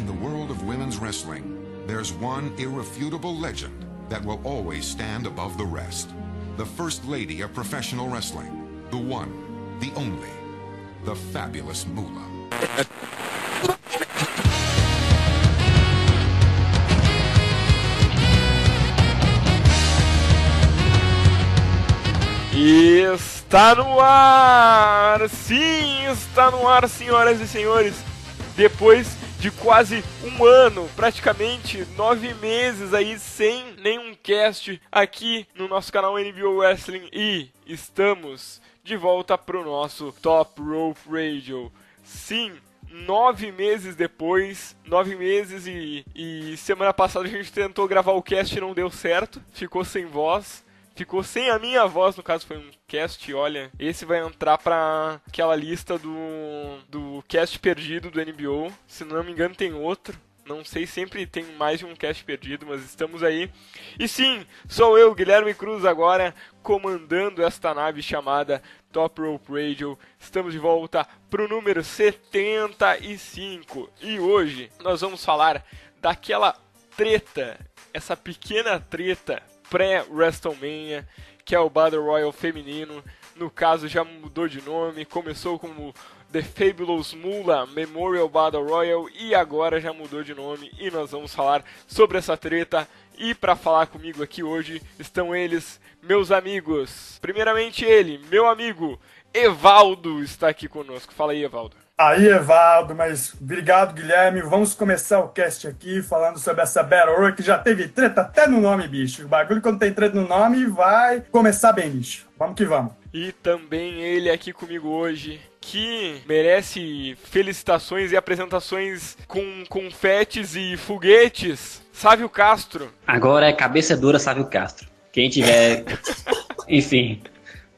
In the world of women's wrestling, there's one irrefutable legend that will always stand above the rest. The first lady of professional wrestling. The one, the only, the fabulous Moolah. Está no ar! Sim, está no ar, senhoras e senhores. Depois de quase um ano, praticamente nove meses aí sem nenhum cast aqui no nosso canal NBO Wrestling e estamos de volta pro nosso Top Rope Radio. Sim, nove meses depois, nove meses e, e semana passada a gente tentou gravar o cast e não deu certo, ficou sem voz ficou sem a minha voz, no caso foi um cast, olha, esse vai entrar para aquela lista do, do cast perdido do NBO, se não me engano tem outro, não sei, sempre tem mais de um cast perdido, mas estamos aí. E sim, sou eu, Guilherme Cruz, agora comandando esta nave chamada Top Rope Radio. Estamos de volta para o número 75 e hoje nós vamos falar daquela treta, essa pequena treta pré-WrestleMania, que é o Battle Royal feminino. No caso, já mudou de nome, começou como The Fabulous Moolah Memorial Battle Royal e agora já mudou de nome e nós vamos falar sobre essa treta. E para falar comigo aqui hoje estão eles, meus amigos. Primeiramente ele, meu amigo Evaldo está aqui conosco. Fala aí, Evaldo. Aí, Evaldo, mas obrigado, Guilherme. Vamos começar o cast aqui falando sobre essa Battle Royale que já teve treta até no nome, bicho. O bagulho quando tem treta no nome vai começar bem, bicho. Vamos que vamos. E também ele aqui comigo hoje, que merece felicitações e apresentações com confetes e foguetes. Sávio Castro. Agora é cabeça dura, Sávio Castro. Quem tiver, enfim,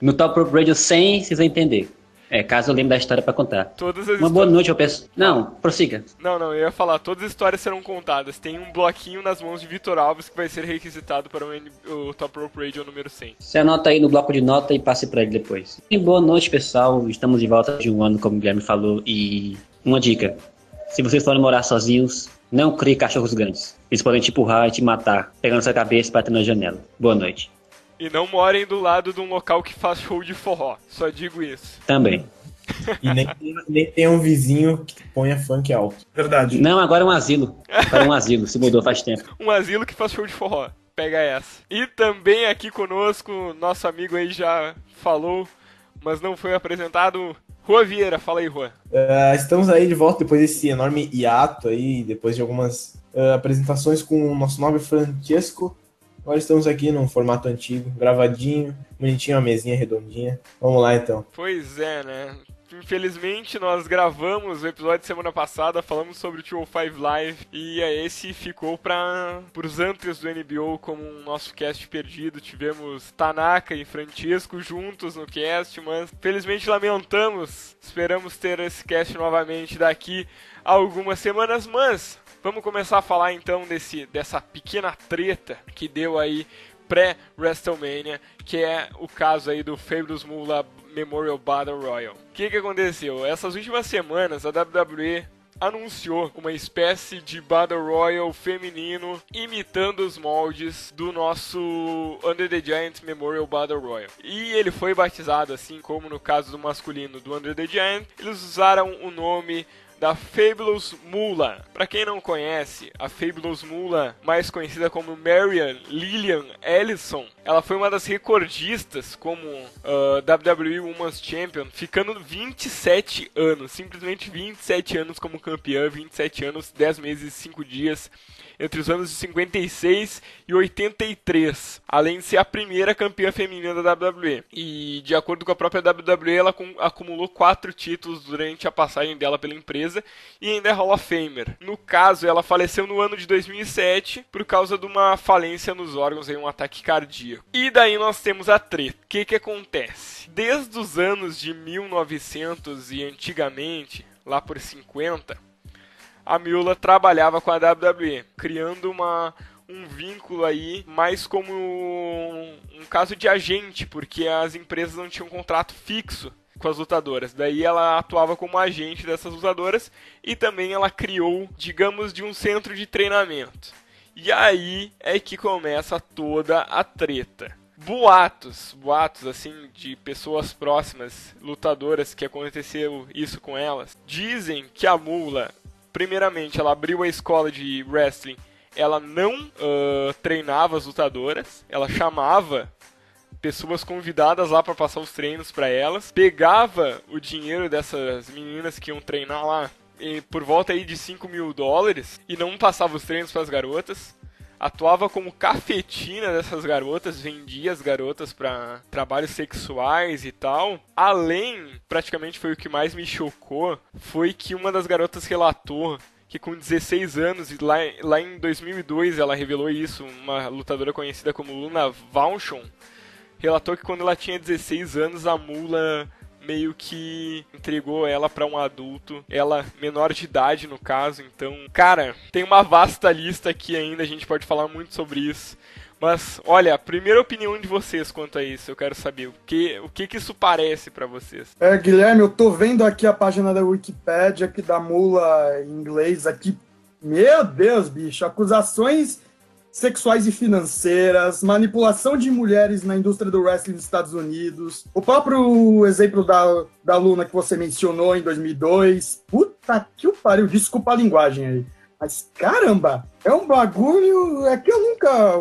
no Top Pro Radio 100, vocês vão entender. É, caso eu lembre da história para contar. Todas as Uma boa noite, eu peço. Não, prossiga. Não, não, eu ia falar, todas as histórias serão contadas. Tem um bloquinho nas mãos de Vitor Alves que vai ser requisitado para o, o Top Rope Radio número 100. Você anota aí no bloco de nota e passe para ele depois. E boa noite, pessoal. Estamos de volta de um ano, como o Guilherme falou. E uma dica: se vocês forem morar sozinhos, não crie cachorros grandes. Eles podem te empurrar e te matar, pegando sua cabeça e batendo na janela. Boa noite. E não morem do lado de um local que faz show de forró. Só digo isso. Também. E nem, nem tem um vizinho que ponha funk alto. Verdade. Não, agora é um asilo. Agora é um asilo, se mudou faz tempo. Um asilo que faz show de forró. Pega essa. E também aqui conosco, nosso amigo aí já falou, mas não foi apresentado. Rua Vieira, fala aí, Rua. Uh, estamos aí de volta depois desse enorme hiato aí, depois de algumas uh, apresentações com o nosso nobre Francesco. Agora estamos aqui num formato antigo, gravadinho, bonitinho, uma mesinha redondinha. Vamos lá então. Pois é, né? Infelizmente, nós gravamos o episódio semana passada, falamos sobre o 205 Live, e esse ficou para os antes do NBO como um nosso cast perdido. Tivemos Tanaka e Francisco juntos no cast, mas felizmente lamentamos. Esperamos ter esse cast novamente daqui a algumas semanas, mas vamos começar a falar então desse, dessa pequena treta que deu aí pré-WrestleMania, que é o caso aí do Fabulous Moolah Memorial Battle Royal. O que, que aconteceu? Essas últimas semanas a WWE anunciou uma espécie de Battle Royal feminino imitando os moldes do nosso Under the Giant Memorial Battle Royal. E ele foi batizado assim como no caso do masculino do Under the Giant, eles usaram o nome da Fabulous Moolah. Para quem não conhece, a Fabulous Moolah, mais conhecida como Marian Lillian Ellison, ela foi uma das recordistas como uh, WWE Women's Champion, ficando 27 anos, simplesmente 27 anos como campeã, 27 anos, 10 meses e 5 dias entre os anos de 56 e 83, além de ser a primeira campeã feminina da WWE. E de acordo com a própria WWE, ela acumulou quatro títulos durante a passagem dela pela empresa e ainda é Hall of Famer. No caso, ela faleceu no ano de 2007 por causa de uma falência nos órgãos em um ataque cardíaco. E daí nós temos a treta. O que que acontece? Desde os anos de 1900 e antigamente, lá por 50, a Miula trabalhava com a WWE, criando uma, um vínculo aí mais como um, um caso de agente, porque as empresas não tinham um contrato fixo com as lutadoras. Daí ela atuava como agente dessas lutadoras e também ela criou, digamos, de um centro de treinamento. E aí é que começa toda a treta. Boatos, boatos assim de pessoas próximas, lutadoras que aconteceu isso com elas, dizem que a Mula, primeiramente, ela abriu a escola de wrestling, ela não uh, treinava as lutadoras, ela chamava pessoas convidadas lá para passar os treinos para elas, pegava o dinheiro dessas meninas que iam treinar lá por volta aí de 5 mil dólares e não passava os treinos para as garotas. Atuava como cafetina dessas garotas, vendia as garotas para trabalhos sexuais e tal. Além, praticamente foi o que mais me chocou, foi que uma das garotas relatou que com 16 anos, e lá, lá em 2002 ela revelou isso, uma lutadora conhecida como Luna Vauchon, relatou que quando ela tinha 16 anos, a mula meio que entregou ela para um adulto, ela menor de idade no caso. Então, cara, tem uma vasta lista aqui ainda, a gente pode falar muito sobre isso. Mas, olha, primeira opinião de vocês quanto a isso, eu quero saber o que o que, que isso parece para vocês. É, Guilherme, eu tô vendo aqui a página da Wikipedia que da mula em inglês aqui. Meu Deus, bicho, acusações sexuais e financeiras, manipulação de mulheres na indústria do wrestling dos Estados Unidos, o próprio exemplo da, da Luna que você mencionou em 2002. Puta que o pariu, desculpa a linguagem aí. Mas caramba, é um bagulho. É que eu nunca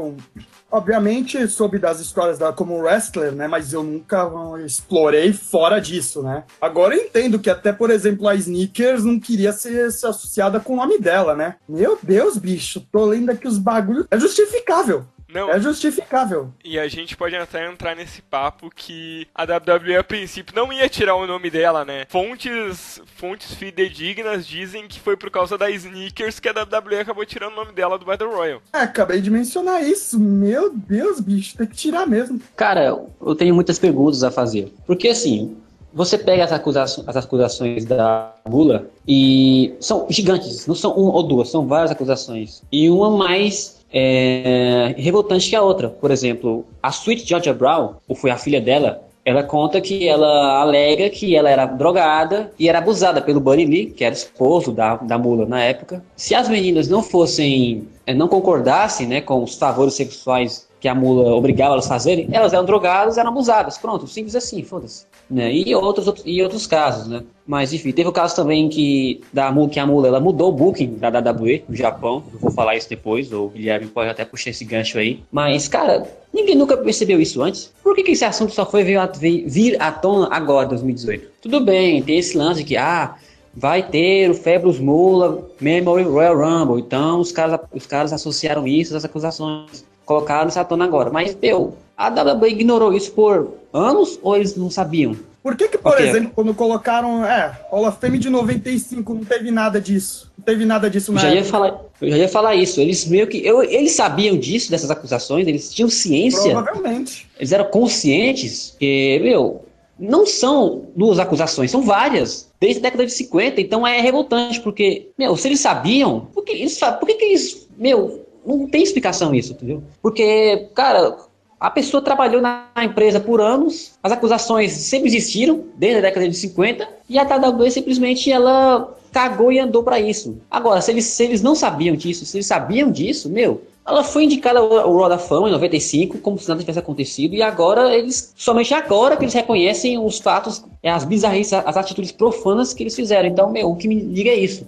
obviamente soube das histórias dela como wrestler, né? Mas eu nunca explorei fora disso, né? Agora eu entendo que até, por exemplo, a Sneakers não queria ser, ser associada com o nome dela, né? Meu Deus, bicho, tô lendo aqui os bagulhos. É justificável. Não. É justificável. E a gente pode até entrar nesse papo que a WWE a princípio não ia tirar o nome dela, né? Fontes, fontes fidedignas dizem que foi por causa da Sneakers que a WWE acabou tirando o nome dela do Battle Royale. É, acabei de mencionar isso. Meu Deus, bicho, tem que tirar mesmo. Cara, eu tenho muitas perguntas a fazer. Porque assim, você pega as acusações, as acusações da Mula e são gigantes, não são uma ou duas, são várias acusações. E uma mais é, revoltante que a outra. Por exemplo, a Sweet Georgia Brown, ou foi a filha dela, ela conta que ela alega que ela era drogada e era abusada pelo Buddy Lee, que era esposo da, da mula na época. Se as meninas não fossem, é, não concordassem né, com os favores sexuais que a mula obrigava elas a fazerem, elas eram drogadas, eram abusadas. Pronto, simples assim, foda-se. Né? E outros, e outros casos, né? Mas enfim, teve o caso também que, da, que a mula ela mudou o booking da WWE no Japão. Eu vou falar isso depois, o Guilherme pode até puxar esse gancho aí. Mas, cara, ninguém nunca percebeu isso antes. Por que, que esse assunto só foi vir, vir à tona agora, 2018? Tudo bem, tem esse lance de que, ah, vai ter o Febros Mula Memory Royal Rumble. Então os caras, os caras associaram isso às acusações colocaram essa tona agora. Mas, meu, a WWE ignorou isso por anos ou eles não sabiam? Por que, que por okay. exemplo, quando colocaram, é, Hall of Fame de 95, não teve nada disso? Não teve nada disso na já ia falar, Eu já ia falar isso. Eles meio que. Eu, eles sabiam disso, dessas acusações, eles tinham ciência. Provavelmente. Eles eram conscientes que, meu, não são duas acusações, são várias. Desde a década de 50, então é revoltante, porque, meu, se eles sabiam, por que eles, por que, que eles, meu, não tem explicação isso, entendeu? Porque, cara, a pessoa trabalhou na empresa por anos, as acusações sempre existiram, desde a década de 50, e a WWE simplesmente ela cagou e andou para isso. Agora, se eles, se eles não sabiam disso, se eles sabiam disso, meu, ela foi indicada ao Roda da Fama em 95, como se nada tivesse acontecido, e agora eles, somente agora que eles reconhecem os fatos, as bizarrices, as atitudes profanas que eles fizeram. Então, meu, o que me diga é isso.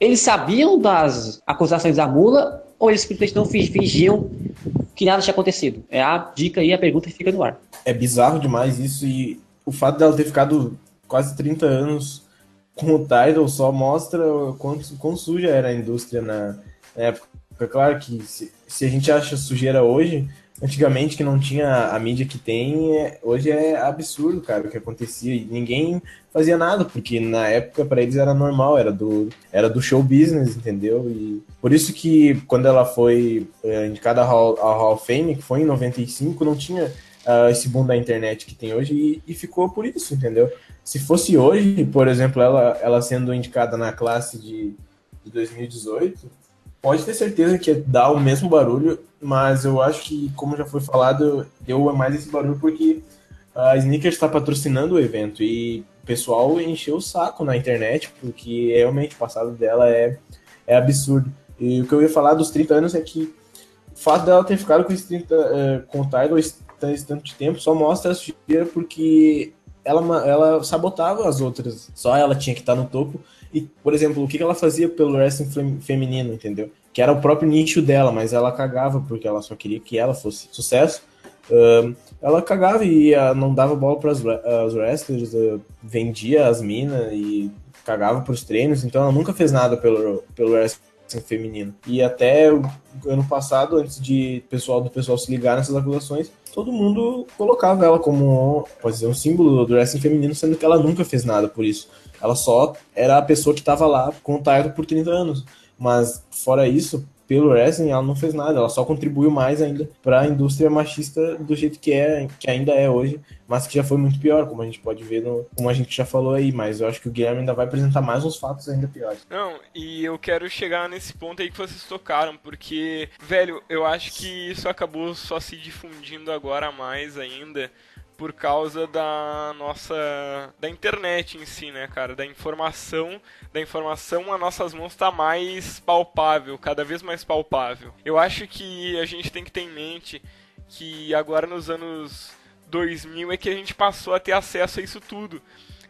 Eles sabiam das acusações da mula, ou eles simplesmente não fingiam que nada tinha acontecido? É a dica aí, a pergunta fica no ar. É bizarro demais isso e o fato dela ter ficado quase 30 anos com o title só mostra quanto, quão suja era a indústria na, na época. Claro que se, se a gente acha sujeira hoje, antigamente que não tinha a mídia que tem, é, hoje é absurdo, cara, o que acontecia. E ninguém fazia nada, porque na época para eles era normal, era do, era do show business, entendeu? E por isso que quando ela foi é, indicada ao Hall, Hall of Fame, que foi em 95, não tinha uh, esse boom da internet que tem hoje e, e, ficou por isso, entendeu? Se fosse hoje, por exemplo, ela, ela sendo indicada na classe de, de 2018, pode ter certeza que dá o mesmo barulho, mas eu acho que, como já foi falado, deu mais esse barulho porque a Sneakers está patrocinando o evento e o pessoal encheu o saco na internet, porque realmente o passado dela é, é absurdo. E o que eu ia falar dos 30 anos é que o fato dela ter ficado com esse 30, uh, com o Tyler esse tanto de tempo só mostra a sujeira porque ela, ela sabotava as outras. Só ela tinha que estar no topo. E, por exemplo, o que ela fazia pelo wrestling feminino, entendeu? Que era o próprio nicho dela, mas ela cagava porque ela só queria que ela fosse sucesso. Ela cagava e não dava bola para as wrestlers, uh, vendia as minas e cagava para os treinos, então ela nunca fez nada pelo, pelo wrestling feminino. E até o ano passado, antes de pessoal do pessoal se ligar nessas acusações, todo mundo colocava ela como, pode dizer, um símbolo do wrestling feminino, sendo que ela nunca fez nada por isso. Ela só era a pessoa que estava lá com o title por 30 anos. Mas fora isso, pelo wrestling, ela não fez nada, ela só contribuiu mais ainda para a indústria machista do jeito que é, que ainda é hoje, mas que já foi muito pior, como a gente pode ver, no, como a gente já falou aí, mas eu acho que o Guilherme ainda vai apresentar mais uns fatos ainda piores. Não, e eu quero chegar nesse ponto aí que vocês tocaram, porque, velho, eu acho que isso acabou só se difundindo agora mais ainda, por causa da nossa da internet em si, né, cara, da informação, da informação a nossas mãos está mais palpável, cada vez mais palpável. Eu acho que a gente tem que ter em mente que agora nos anos 2000 é que a gente passou a ter acesso a isso tudo.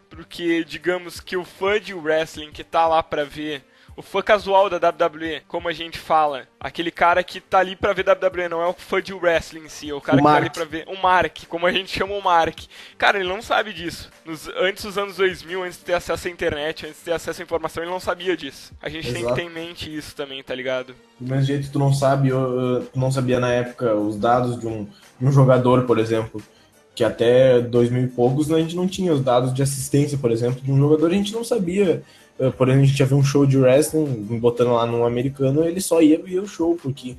Porque digamos que o fã de wrestling que tá lá para ver o fã casual da WWE, como a gente fala. Aquele cara que tá ali pra ver WWE, não é o fã de wrestling em si, é o cara o que Mark. tá ali pra ver. O Mark, como a gente chama o Mark. Cara, ele não sabe disso. Nos, antes dos anos 2000, antes de ter acesso à internet, antes de ter acesso à informação, ele não sabia disso. A gente Exato. tem que ter em mente isso também, tá ligado? Do mesmo jeito que tu não sabe, eu, tu não sabia na época os dados de um, um jogador, por exemplo que até 2000 e poucos a gente não tinha os dados de assistência, por exemplo, de um jogador, a gente não sabia eh, por exemplo, a gente ia ver um show de wrestling, botando lá no americano, ele só ia ver o show, porque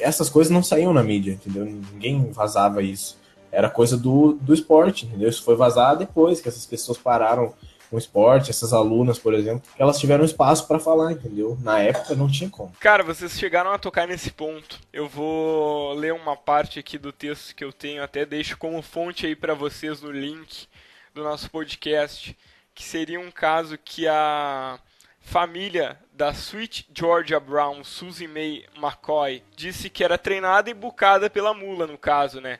essas coisas não saíam na mídia, entendeu? Ninguém vazava isso. Era coisa do, do esporte, entendeu? Isso foi vazado depois que essas pessoas pararam com esporte, essas alunas, por exemplo, elas tiveram espaço para falar, entendeu? Na época não tinha como. Cara, vocês chegaram a tocar nesse ponto. Eu vou ler uma parte aqui do texto que eu tenho, até deixo como fonte aí para vocês no link do nosso podcast que seria um caso que a família da Sweet Georgia Brown, Susie May McCoy, disse que era treinada e bucada pela mula, no caso, né?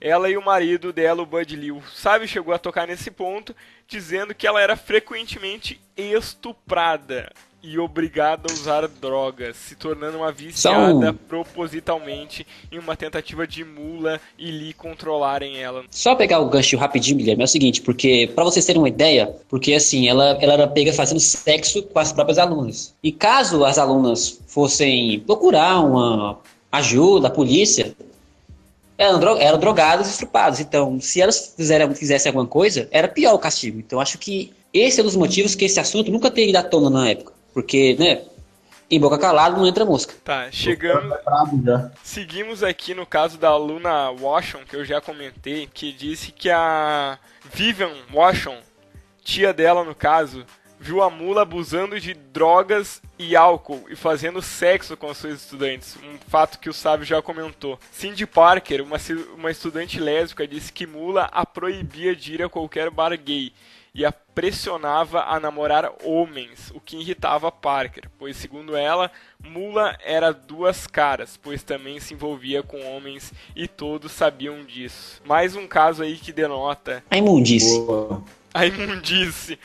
Ela e o marido dela, o Bud Liu, sabe, chegou a tocar nesse ponto, dizendo que ela era frequentemente estuprada e obrigada a usar drogas, se tornando uma viciada propositalmente em uma tentativa de mula e lhe controlarem ela. Só pegar o gancho rapidinho, Guilherme, é o seguinte, porque para vocês terem uma ideia, porque assim, ela, ela era pega fazendo sexo com as próprias alunas. E caso as alunas fossem procurar uma ajuda, a polícia, eram, dro eram drogadas e estrupadas. Então, se elas fizeram, fizessem alguma coisa, era pior o castigo. Então, acho que esse é um dos motivos que esse assunto nunca teria ido à tona na época. Porque, né? Em boca calada não entra mosca. Tá, chegamos. Seguimos aqui no caso da Luna Washon, que eu já comentei, que disse que a Vivian Washon, tia dela no caso, viu a mula abusando de drogas e álcool e fazendo sexo com as suas estudantes, um fato que o sábio já comentou. Cindy Parker, uma, uma estudante lésbica, disse que mula a proibia de ir a qualquer bar gay e a pressionava a namorar homens, o que irritava Parker, pois, segundo ela, Mula era duas caras, pois também se envolvia com homens e todos sabiam disso. Mais um caso aí que denota a imundice. A imundice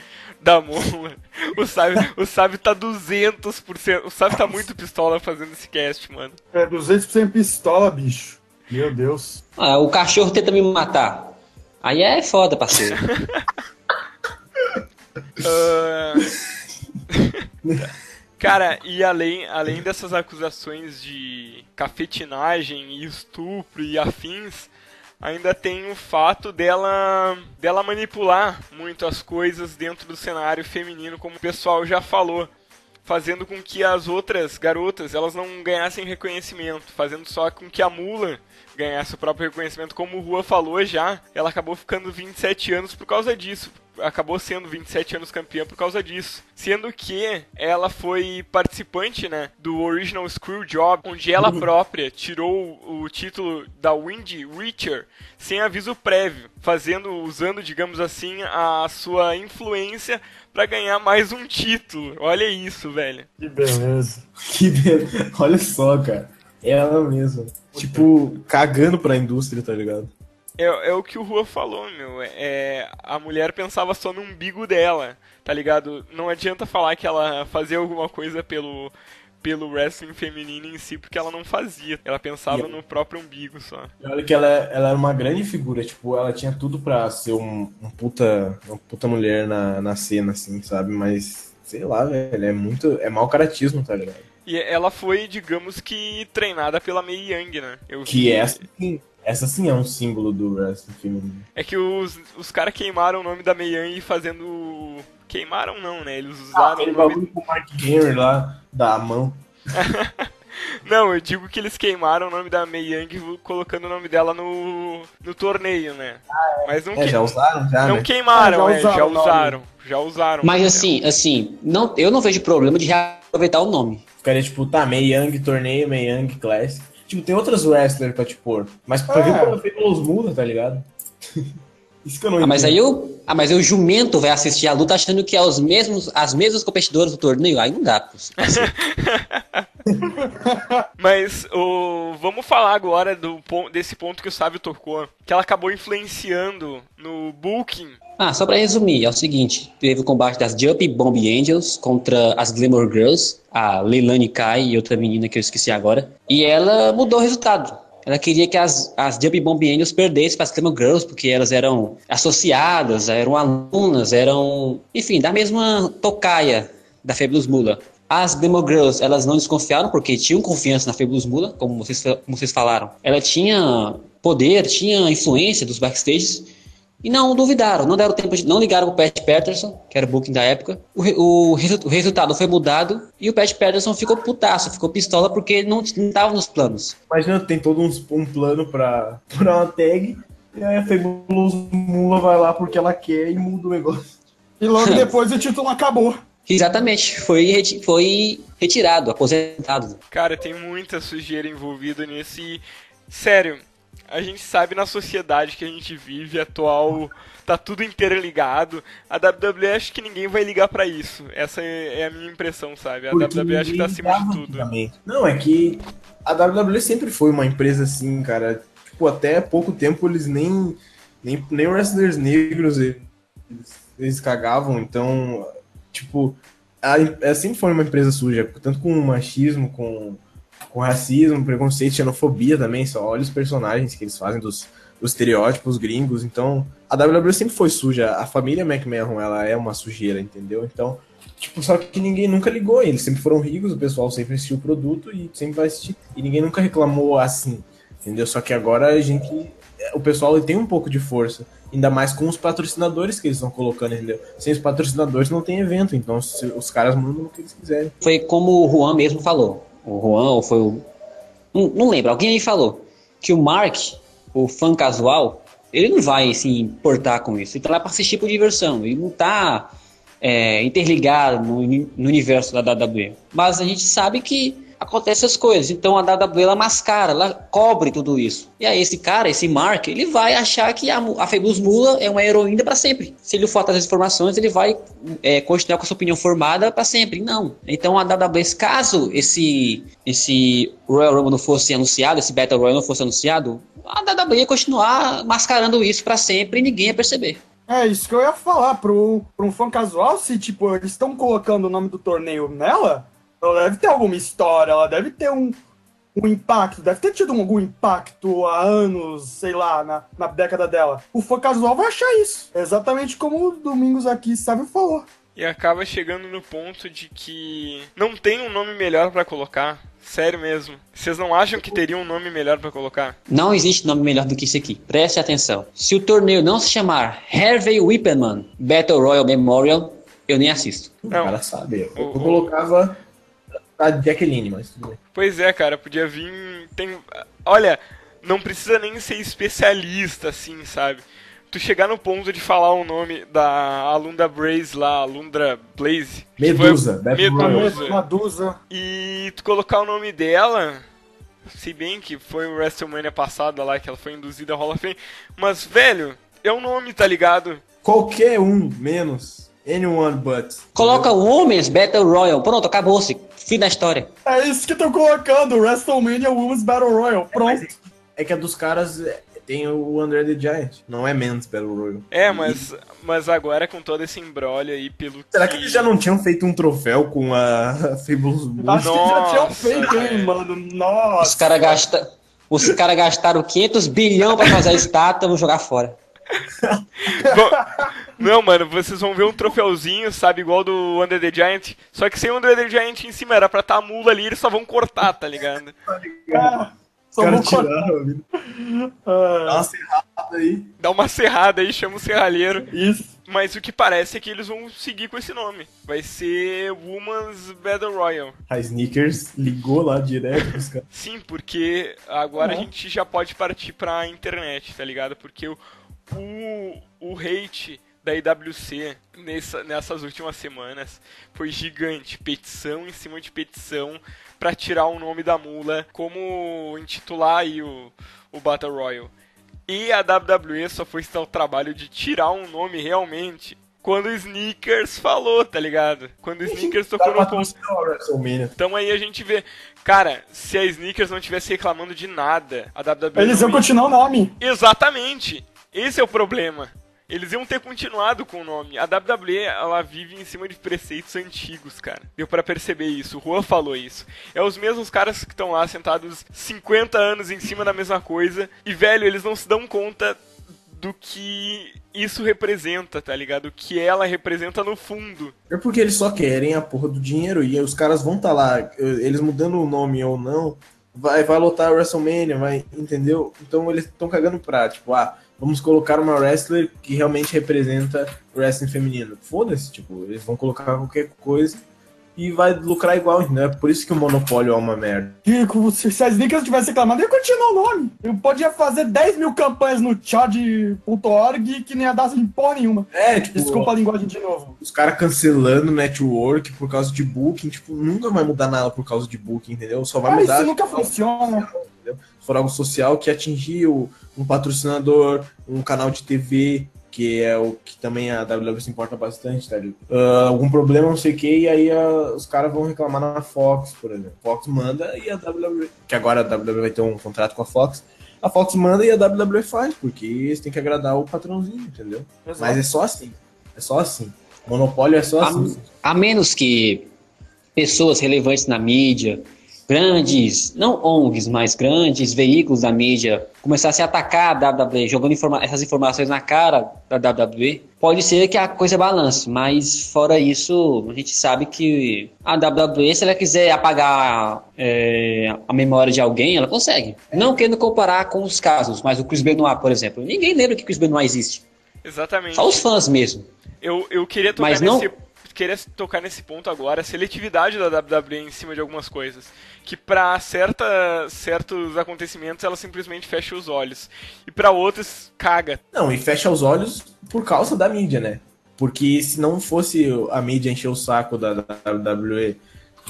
da Mula. O Sábio, o Sábio tá 200%. O Sábio tá muito pistola fazendo esse cast, mano. É, 200% pistola, bicho. Meu Deus. Ah, o cachorro tenta me matar. Aí é foda, parceiro. Uh... Cara, e além, além dessas acusações de cafetinagem e estupro e afins, ainda tem o fato dela dela manipular muito as coisas dentro do cenário feminino, como o pessoal já falou, fazendo com que as outras garotas elas não ganhassem reconhecimento, fazendo só com que a Mula ganhasse o próprio reconhecimento, como o Rua falou já, ela acabou ficando 27 anos por causa disso, acabou sendo 27 anos campeã por causa disso. Sendo que ela foi participante, né, do Original Screwjob, onde ela própria tirou o título da Windy Richer sem aviso prévio, fazendo, usando, digamos assim, a sua influência para ganhar mais um título. Olha isso, velho. Que beleza. Que beleza. Olha só, cara. Ela mesma. Tipo, cagando pra indústria, tá ligado? É, é o que o Rua falou, meu. É, a mulher pensava só no umbigo dela, tá ligado? Não adianta falar que ela fazia alguma coisa pelo, pelo wrestling feminino em si, porque ela não fazia. Ela pensava no próprio umbigo só. Olha que ela, ela era uma grande figura, tipo, ela tinha tudo pra ser um, um puta, uma puta mulher na, na cena, assim, sabe? Mas, sei lá, velho, é muito. É mau caratismo, tá ligado? E ela foi, digamos que, treinada pela Mei Young, né? Eu Que vi- essa sim, essa sim é um símbolo do wrestling feminino. É que os, os caras queimaram o nome da Mei Young fazendo. Queimaram não, né? Eles Ah, usaram aquele o nome bagulho com o Mark Henry lá, da mão. Não, eu digo que eles queimaram o nome da Mei Young colocando o nome dela no, no torneio, né? Mas não, É, que- já usaram, já, não né? queimaram, É, é, já já usaram nome. usaram. Já usaram. Mas assim, assim, não, eu não vejo problema de reaproveitar o nome. Ficaria tipo, tá, Mei Young torneio, Mei Young Classic. Tipo, tem outras wrestlers pra te pôr. Mas pra É. ver como pelos mulas, tá ligado? Isso que eu não Ah, mas entendo. aí eu, ah, mas aí o jumento vai assistir a luta achando que é os mesmos, as mesmas competidoras do torneio. Aí não dá, pô. Mas o, vamos falar agora do, desse ponto que o Sávio tocou, que ela acabou influenciando no booking. Ah, só pra resumir, é o seguinte: teve o combate das Jumpy Bomb Angels contra as Glamour Girls, a Leilani Kai e outra menina que eu esqueci agora. E ela mudou o resultado. Ela queria que as, as Jumpy Bomb Angels perdessem para as Glamour Girls, porque elas eram associadas, eram alunas, eram, enfim, da mesma tocaia da Fabulous Mula. As Glamour Girls, elas não desconfiaram porque tinham confiança na Fabulous Mula, como vocês, como vocês falaram. Ela tinha poder, tinha influência dos backstages e não duvidaram, não deram tempo de. não ligaram pro Pat Patterson, que era o booking da época. O, re- o resu- o resultado foi mudado e o Pat Patterson ficou putaço, ficou pistola porque não estava nos planos. Imagina, tem todo um, um plano pra, pra uma tag, e aí a Fabulous Mula vai lá porque ela quer e muda o negócio. E logo depois o título acabou. Exatamente, foi, reti- foi retirado, aposentado. Cara, tem muita sujeira envolvida nisso e, sério, a gente sabe na sociedade que a gente vive atual, tá tudo interligado. A WWE acho que ninguém vai ligar pra isso. Essa é é a minha impressão, sabe? A Porque WWE acho que tá acima de ligava tudo. antigamente. Não, é que a WWE sempre foi uma empresa assim, cara. Tipo, até pouco tempo eles nem. Nem, nem wrestlers negros eles, eles cagavam, então. Tipo, a, ela sempre foi uma empresa suja, tanto com machismo, com, com racismo, preconceito, xenofobia também. Só olha os personagens que eles fazem dos, dos estereótipos gringos. Então, a WWE sempre foi suja. A família McMahon, ela é uma sujeira, entendeu? Então, Tipo, só que ninguém nunca ligou, eles sempre foram ricos, o pessoal sempre assistiu o produto e sempre vai assistir. E ninguém nunca reclamou assim, entendeu? Só que agora a gente. O pessoal tem um pouco de força, ainda mais com os patrocinadores que eles estão colocando, entendeu? Sem os patrocinadores não tem evento, então os caras mandam o que eles quiserem. Foi como o Juan mesmo falou. O Juan, ou foi o. Não, não lembro, alguém aí falou. Que o Mark, o fã casual, ele não vai se importar com isso. Ele tá lá pra assistir por diversão. Ele não tá é, interligado no, no universo da WWE. Mas a gente sabe que acontecem essas coisas. Então a WWE ela mascara, ela cobre tudo isso. E aí esse cara, esse Mark, ele vai achar que a, a Mula é uma heroína para sempre. Se ele for atrás das informações, ele vai é, continuar com a sua opinião formada para sempre. Não. Então a WWE, caso esse, esse Royal Rumble não fosse anunciado, esse Battle Royale não fosse anunciado, a WWE ia continuar mascarando isso para sempre e ninguém ia perceber. É isso que eu ia falar. Pro um fã casual, se tipo, eles estão colocando o nome do torneio nela, ela deve ter alguma história, ela deve ter um, um impacto, deve ter tido algum impacto há anos, sei lá, na, na década dela. O fã casual vai achar isso. Exatamente como o Domingos aqui, sabe, falou. E acaba chegando no ponto de que não tem um nome melhor pra colocar. Sério mesmo. Vocês não acham que teria um nome melhor pra colocar? Não existe nome melhor do que isso aqui. Preste atenção. Se o torneio não se chamar Harvey Whipperman Battle Royal Memorial, eu nem assisto. O Não. cara sabe. Eu, O- eu colocava a Jacqueline, mas tudo bem. Pois é, cara, podia vir. Tem. Olha, não precisa nem ser especialista, assim, sabe? tu chegar no ponto de falar o nome da Alundra Blaze lá, Alundra Blaze. que foi- Medusa, Medusa. Medusa. E tu colocar o nome dela, se bem que foi o WrestleMania passada lá, que ela foi induzida ao Hall of Fame, mas, velho, é um nome, tá ligado? Qualquer um, menos anyone but. Coloca o Women's Battle Royal. Pronto, acabou-se. Fim da história. É isso que tô colocando, WrestleMania Women's Battle Royal. Pronto. É que a dos caras é, tem o Under the Giant, não é Men's Battle Royal. É, mas, mas agora com todo esse embrólio aí, pelo Será que eles já não tinham feito um troféu com a Fabulous Moon? Acho que já tinham feito, hein, mano. Os Nossa. caras gasta... Os cara gastaram 500 bilhões pra fazer a estátua, vão jogar fora. Bom, não, mano, vocês vão ver um troféuzinho, sabe, igual do Under the Giant, só que sem o Under the Giant em cima, era pra estar a mula ali, eles só vão cortar, tá ligado? Ah, Os só vou cortar. Ah, Dá uma serrada aí. Dá uma serrada aí, chama o serralheiro. Isso. Mas o que parece é que eles vão seguir com esse nome. Vai ser Woman's Battle Royal. A Sneakers ligou lá direto pros caras. Sim, porque agora a Uhum. gente já pode partir pra internet, tá ligado? Porque o, o, o hate da IWC nessa, nessas últimas semanas foi gigante. Petição em cima de petição pra tirar o nome da mula, como intitular aí o, o Battle Royal. E a WWE só foi dar o trabalho de tirar um nome realmente quando o Sneakers falou, tá ligado? Quando o Sneakers tocou no ponto. Então aí a gente vê, cara, se a Sneakers não tivesse reclamando de nada, a WWE Eles iam ia- continuar o nome. Exatamente. Esse é o problema. Eles iam ter continuado com o nome. A WWE, ela vive em cima de preceitos antigos, cara. Deu pra perceber isso. O Juan falou isso. É os mesmos caras que estão lá sentados 50 anos em cima da mesma coisa. E, velho, eles não se dão conta do que isso representa, tá ligado? O que ela representa no fundo. É porque eles só querem a porra do dinheiro e os caras vão estar lá, eles mudando o nome ou não, vai, vai lotar a WrestleMania, vai, entendeu? Então eles estão cagando pra, tipo, ah, vamos colocar uma wrestler que realmente representa o wrestling feminino. Foda-se, tipo, eles vão colocar qualquer coisa e vai lucrar igual, entendeu? É por isso que o monopólio é uma merda. Rico, se a Sneakers tivesse reclamado, ia continuar o nome. Eu podia fazer 10 mil campanhas no chad.org que nem ia dar porra nenhuma. É, tipo, Desculpa a linguagem de novo. os caras cancelando network por causa de booking, tipo, nunca vai mudar nada por causa de booking, entendeu? Só vai Mas mudar isso nunca funciona. se for algo social que atingiu um patrocinador, um canal de TV, que é o que também a WWE se importa bastante, tá ligado? Ah, algum problema, não sei o que, e aí ah, os caras vão reclamar na Fox, por exemplo. Fox manda e a WWE, que agora a WWE vai ter um contrato com a Fox, a Fox manda e a WWE faz, porque eles têm que agradar o patrãozinho, entendeu? Mas é só assim, é só assim. Monopólio é só A, assim. a menos que pessoas relevantes na mídia, grandes, não ONGs, mas grandes veículos da mídia, começassem a atacar a WWE, jogando informa- essas informações na cara da WWE, pode ser que a coisa balance, mas fora isso, a gente sabe que a WWE, se ela quiser apagar é, a memória de alguém, ela consegue. Não querendo comparar com os casos, mas o Chris Benoit, por exemplo. Ninguém lembra que Chris Benoit existe. Exatamente. Só os fãs mesmo. Eu, eu queria tocar Mas não- nesse queria tocar nesse ponto agora, a seletividade da WWE em cima de algumas coisas, que pra certa, certos acontecimentos ela simplesmente fecha os olhos e pra outros caga. Não, e fecha os olhos por causa da mídia, né? Porque se não fosse a mídia encher o saco da, WWE,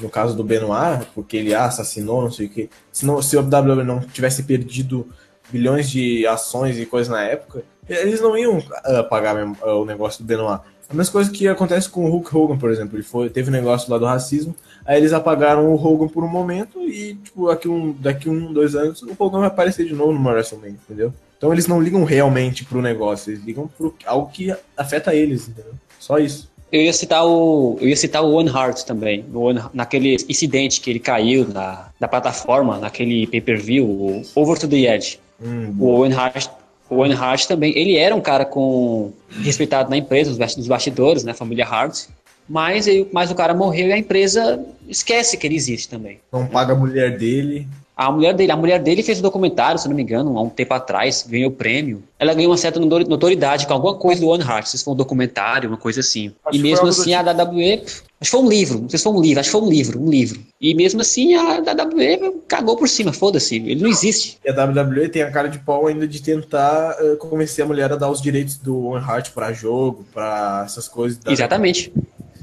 no caso do Benoit, porque ele assassinou, não sei o quê, se, não, se a WWE não tivesse perdido bilhões de ações e coisas na época, eles não iam ah, pagar ah, o negócio do Benoit. A mesma coisa que acontece com o Hulk Hogan, por exemplo. Ele foi, teve um negócio lá do racismo, aí eles apagaram o Hogan por um momento e, tipo, daqui um, daqui um, dois anos, o Hogan vai aparecer de novo no WrestleMania, entendeu? Então eles não ligam realmente pro negócio, eles ligam pro algo que afeta eles, entendeu? Só isso. Eu ia citar o, eu ia citar o One Heart também, One- naquele incidente que ele caiu na, na plataforma, naquele pay-per-view, o Over to the Edge. Hum, O Owen Hart, o Owen Hart também, ele era um cara com respeitado na empresa, nos basti- nos bastidores, né, família Hart. Mas, mas o cara morreu e a empresa esquece que ele existe também. não paga a mulher dele. A mulher dele, a mulher dele fez um documentário, se não me engano, há um tempo atrás, ganhou o prêmio. Ela ganhou uma certa notoriedade com alguma coisa do One Heart, se foi um documentário, uma coisa assim. Acho e mesmo assim do a WWE, acho que foi um livro, não sei se foi um livro, acho que foi um livro, um livro. E mesmo assim a WWE cagou por cima, foda-se, ele não existe. E a WWE tem a cara de pau ainda de tentar eh, convencer a mulher a dar os direitos do One Heart pra jogo, pra essas coisas. da- Exatamente.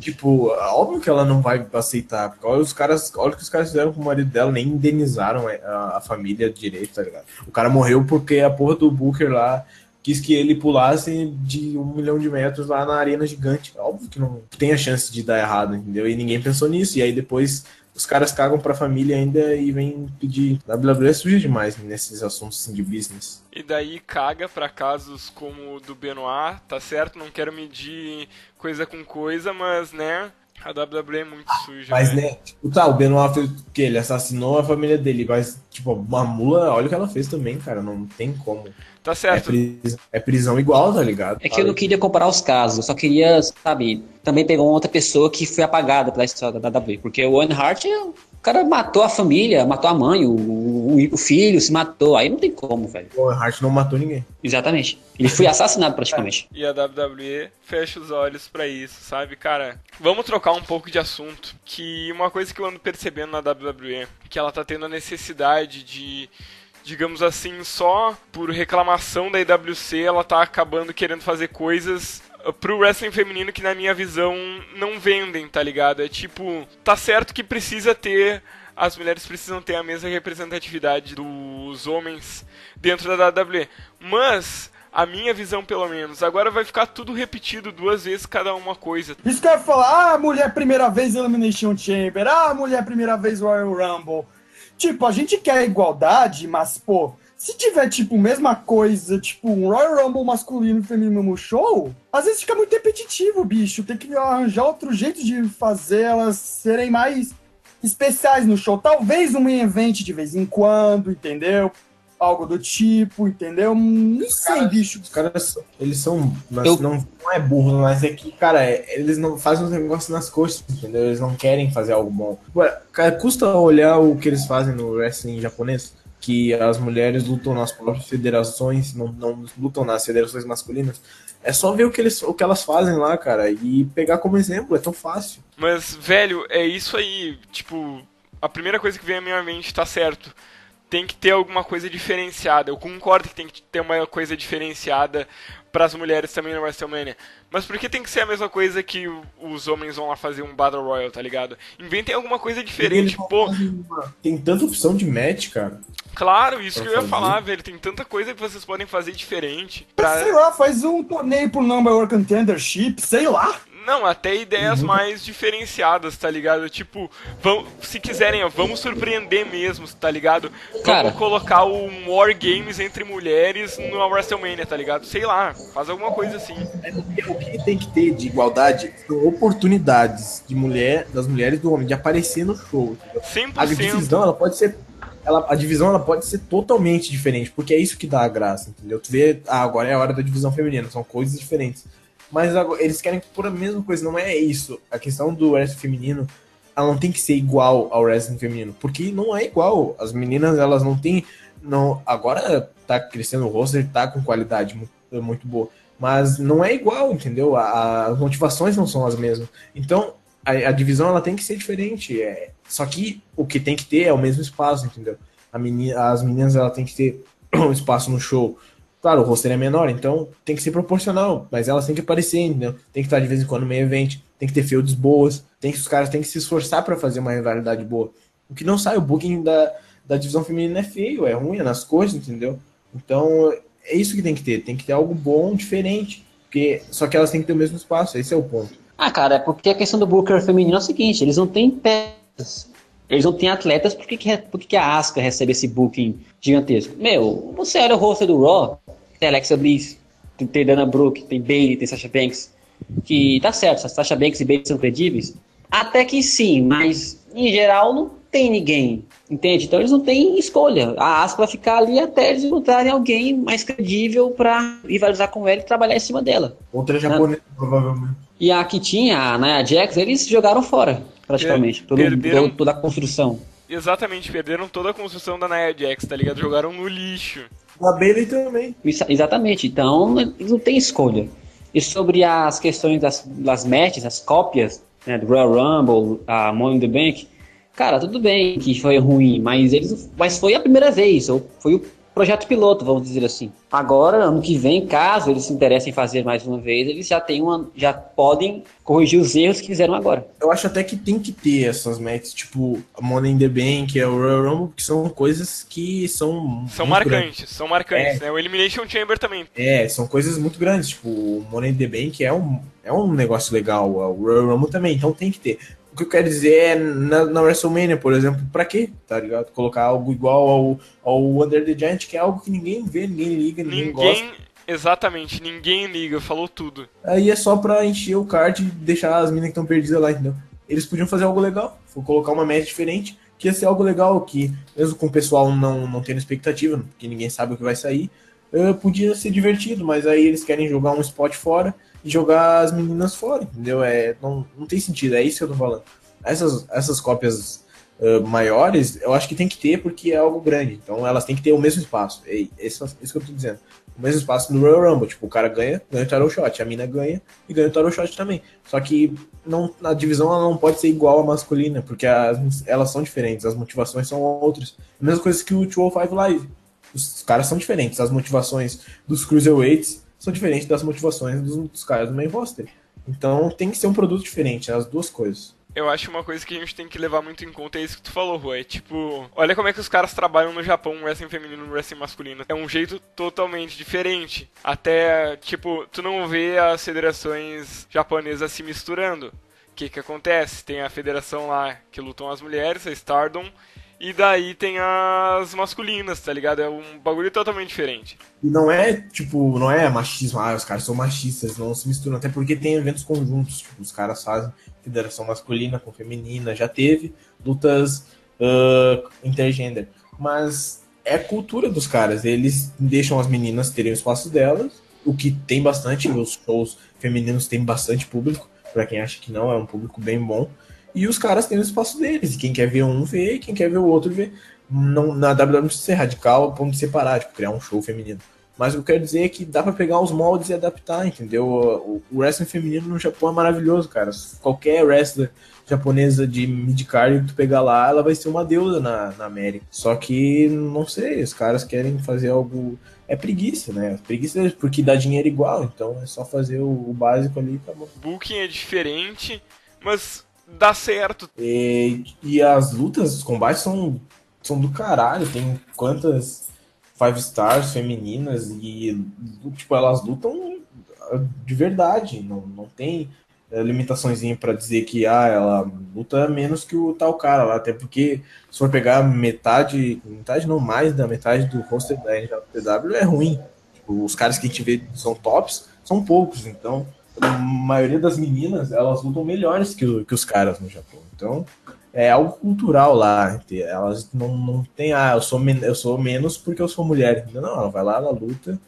Tipo, óbvio que ela não vai aceitar. Porque olha os caras, olha o que os caras fizeram com o marido dela, nem indenizaram a, a família direito, tá ligado? O cara morreu porque a porra do Booker lá quis que ele pulasse de um milhão de metros lá na arena gigante. Óbvio que não tem a chance de dar errado, entendeu? E ninguém pensou nisso. E aí depois os caras cagam pra família ainda e vêm pedir. A WWE suja demais nesses assuntos assim, de business. E daí caga pra casos como o do Benoit, tá certo? Não quero medir coisa com coisa, mas né, a WWE é muito suja. Mas, velho. né, tipo, tá, o Benoit fez o quê? Ele assassinou a família dele, mas, tipo, uma mula, olha o que ela fez também, cara, não tem como. Tá É certo. prisão, é prisão igual, tá ligado? É que eu não queria comparar os casos, eu só queria, sabe, também pegar uma outra pessoa que foi apagada pela história da WWE. Porque o Owen Hart, o cara matou a família, matou a mãe, o, o, o filho se matou. Aí não tem como, velho. O Hart não matou ninguém. Exatamente. Ele foi assassinado praticamente. E a WWE fecha os olhos pra isso, sabe, cara? Vamos trocar um pouco de assunto. Que uma coisa que eu ando percebendo na WWE, que ela tá tendo a necessidade de, digamos assim, só por reclamação da IWC, ela tá acabando querendo fazer coisas pro wrestling feminino que na minha visão não vendem, tá ligado? É tipo, tá certo que precisa ter as mulheres precisam ter a mesma representatividade dos homens dentro da WWE. Mas a minha visão, pelo menos, agora vai ficar tudo repetido duas vezes cada uma coisa. Isso que eu ia falar, ah, mulher primeira vez Elimination Chamber, ah, mulher primeira vez Royal Rumble. Tipo, a gente quer igualdade, mas, pô, se tiver, tipo, mesma coisa, tipo, um Royal Rumble masculino e feminino no show, às vezes fica muito repetitivo, bicho. Tem que arranjar outro jeito de fazer elas serem mais especiais no show. Talvez um main event de vez em quando, entendeu? Algo do tipo, entendeu? Não sei, bicho. Os caras, eles são. Mas Eu- não, não é burro, mas é que, cara, é- eles não fazem os negócios nas coxas, entendeu? Eles não querem fazer algo bom. Ué, cara, custa olhar o que eles fazem no wrestling japonês? Que as mulheres lutam nas próprias federações, não, não lutam nas federações masculinas. É só ver o que, eles, o que elas fazem lá, cara, e pegar como exemplo, é tão fácil. Mas, velho, é isso aí. Tipo, a primeira coisa que vem à minha mente tá certo. Tem que ter alguma coisa diferenciada. Eu concordo que tem que ter uma coisa diferenciada pras mulheres também no WrestleMania. Mas por que tem que ser a mesma coisa que os homens vão lá fazer um Battle Royale, tá ligado? Inventem alguma coisa diferente, pô. Tem tanta opção de match, cara. Claro, isso Pra que eu ia fazer. falar, velho. Tem tanta coisa que vocês podem fazer diferente. Mas, Sei Pra... lá, faz um torneio pro Number One Contendership, sei lá. Não, até ideias mais diferenciadas, tá ligado? Tipo, vão, se quiserem, ó, vamos surpreender mesmo, tá ligado? Vamos Cara. colocar o War Games entre mulheres no WrestleMania, tá ligado? Sei lá, faz alguma coisa assim. O que tem que ter de igualdade são oportunidades de mulher, das mulheres e do homem, de aparecer no show. entendeu? A 100%. divisão, ela pode ser. Ela, a divisão ela pode ser totalmente diferente, porque é isso que dá a graça, entendeu? Tu vê, ah, agora é a hora da divisão feminina, são coisas diferentes. Mas agora, eles querem pôr a mesma coisa, não é isso. A questão do wrestling feminino, ela não tem que ser igual ao wrestling feminino, porque não é igual. As meninas, elas não têm. Não, agora tá crescendo o roster, tá com qualidade muito, muito boa. Mas não é igual, entendeu? A- as motivações não são as mesmas. Então, a, a divisão ela tem que ser diferente. É, só que o que tem que ter é o mesmo espaço, entendeu? As meninas ela tem que ter um espaço no show. Claro, o roster é menor, então tem que ser proporcional, mas elas têm que aparecer, entendeu? Tem que estar de vez em quando no meio evento, tem que ter feudos boas, tem que os caras têm que se esforçar para fazer uma rivalidade boa. O que não sai, o booking da, da divisão feminina é feio, é ruim, é nas coisas, entendeu? Então, é isso que tem que ter, tem que ter algo bom, diferente, porque só que elas têm que ter o mesmo espaço, esse é o ponto. Ah, cara, é porque a questão do Booker feminino é o seguinte, eles não têm peças. Eles não têm atletas, por que, que, por que, que a Asuka recebe esse booking gigantesco? Meu, você olha o roster do Raw, tem Alexa Bliss, tem, tem Dana Brooke, tem Bailey, tem Sasha Banks, que tá certo, Sasha Banks e Bailey são credíveis, até que sim, mas em geral não tem ninguém, entende? Então eles não têm escolha. A Asuka vai ficar ali até eles encontrarem alguém mais credível pra rivalizar com ela e trabalhar em cima dela. Outra japonesa, provavelmente. E a que tinha, a Nia Jax, eles jogaram fora, praticamente. Per- todo, perderam- toda a construção. Exatamente, perderam toda a construção da Nia Jax, tá ligado? Jogaram no lixo. A Bailey também. Isso- Exatamente, então eles não tem escolha. E sobre as questões das, das matches, as cópias né, do Royal Rumble, a Money in the Bank, cara, tudo bem que foi ruim, mas eles, mas foi a primeira vez, ou foi o projeto piloto, vamos dizer assim. Agora, ano que vem, caso eles se interessem em fazer mais uma vez, eles já têm uma, já podem corrigir os erros que fizeram agora. Eu acho até que tem que ter essas matches, tipo a Money in the Bank, é o Royal Rumble, que são coisas que são. São muito grandes. marcantes, são marcantes, né? O Elimination Chamber também. É, são coisas muito grandes. Tipo, o Money in the Bank é um, é um negócio legal, o Royal Rumble também, então tem que ter. O que eu quero dizer é, na, na WrestleMania, por exemplo, pra quê? Tá ligado? Colocar algo igual ao, ao Under the Giant, que é algo que ninguém vê, ninguém liga, ninguém, gosta. Ninguém, exatamente, ninguém liga, falou tudo. Aí é só pra encher o card e deixar as minas que estão perdidas lá, entendeu? Eles podiam fazer algo legal, colocar uma match diferente, que ia ser algo legal, que mesmo com o pessoal não, não tendo expectativa, porque ninguém sabe o que vai sair, eh, podia ser divertido, mas aí eles querem jogar um spot fora e jogar as meninas fora, entendeu? É, não, não tem sentido, é isso que eu tô falando. Essas, essas cópias eh, maiores, eu acho que tem que ter porque é algo grande, então elas têm que ter o mesmo espaço. É isso, isso que eu tô dizendo. O mesmo espaço no Royal Rumble, tipo, o cara ganha, ganha o title shot, a mina ganha e ganha o title shot também. Só que não, na divisão ela não pode ser igual à masculina, porque as, elas são diferentes, as motivações são outras. A mesma coisa que o 205 Live. Os caras são diferentes, as motivações dos Cruiserweights são diferentes das motivações dos, dos caras do main roster. Então tem que ser um produto diferente, as duas coisas. Eu acho uma coisa que a gente tem que levar muito em conta é isso que tu falou, Rua. É tipo, olha como é que os caras trabalham no Japão, um wrestling feminino um wrestling masculino. É um jeito totalmente diferente. Até, tipo, tu não vê as federações japonesas se misturando. O que que acontece? Tem a federação lá que lutam as mulheres, a Stardom, e daí tem as masculinas, tá ligado? É um bagulho totalmente diferente. E não é, tipo, não é machismo, ah, os caras são machistas, não se misturam, até porque tem eventos conjuntos, tipo, os caras fazem federação masculina com feminina, já teve lutas uh, mas é cultura dos caras, eles deixam as meninas terem o espaço delas, o que tem bastante, os shows femininos têm bastante público, pra quem acha que não, é um público bem bom, e os caras têm o espaço deles, quem quer ver um vê, quem quer ver o outro vê. Não, na WWE não precisa ser radical a ponto de separar, tipo, criar um show feminino. Mas o que eu quero dizer é que dá pra pegar os moldes e adaptar, entendeu? O, o wrestling feminino no Japão é maravilhoso, cara. Qualquer wrestler japonesa de mid-card que tu pegar lá, ela vai ser uma deusa na, na América. Só que, não sei, os caras querem fazer algo... É preguiça, né? Preguiça porque dá dinheiro igual, então é só fazer o, o básico ali e acabou. Booking é diferente, mas dá certo. E, e as lutas, os combates são, são do caralho. Tem quantas five stars femininas e tipo, elas lutam de verdade. Não, não tem é, limitaçõezinha para dizer que ah, ela luta menos que o tal cara lá. Até porque se for pegar metade, metade não mais da metade do roster da NJPW é ruim. Tipo, os caras que a gente vê são tops, são poucos, então a maioria das meninas, elas lutam melhores que, que os caras no Japão. Então, é algo cultural lá. Elas não, não tem, ah, eu sou, eu sou menos porque eu sou mulher. Não, ela vai lá, ela luta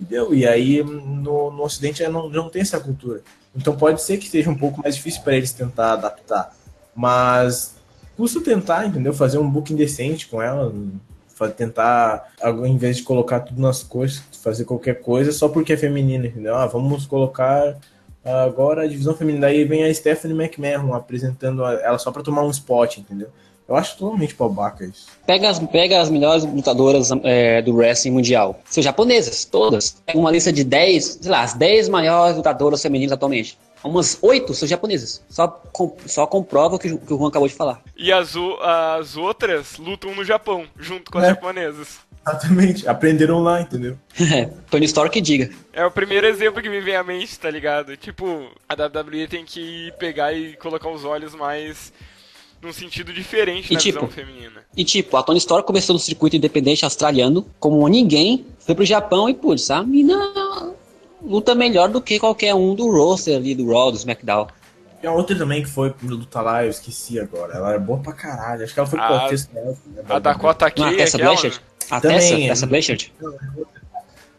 e. E aí, no, no Ocidente, não, não tem essa cultura. Então, pode ser que seja um pouco mais difícil para eles tentar adaptar. Mas, custa tentar, entendeu? Fazer um booking decente com ela. Tentar, ao invés de colocar tudo nas coisas, fazer qualquer coisa só porque é feminina, entendeu? Ah, vamos colocar agora a divisão feminina. Daí vem a Stephanie McMahon apresentando ela só pra tomar um spot, entendeu? Eu acho totalmente babaca isso. Pega as, pega as melhores lutadoras é, do wrestling mundial. São japonesas, todas. Pega uma lista de 10, sei lá, as 10 maiores lutadoras femininas atualmente. Umas 8 são japonesas. Só, com, só comprova o que, que, o Juan acabou de falar. E as, as outras lutam no Japão, junto com as É. japonesas. Exatamente. Aprenderam lá, entendeu? Tony Stork que diga. É o primeiro exemplo que me vem à mente, tá ligado? Tipo, a WWE tem que pegar e colocar os olhos mais num sentido diferente E na tipo, visão feminina. E tipo, a Tony Stork começou no circuito independente australiano, como ninguém, foi pro Japão e, putz, a mina luta melhor do que qualquer um do roster ali, do Raw, do SmackDown. E a outra também que foi pro lutar lá, eu esqueci agora. Ela é boa pra caralho. Acho que ela foi pro A- contexto dela. né, A Dakota Não, a Kai, Tessa aquela, Blanchard? A Também, Tessa, é. Tessa Blanchard?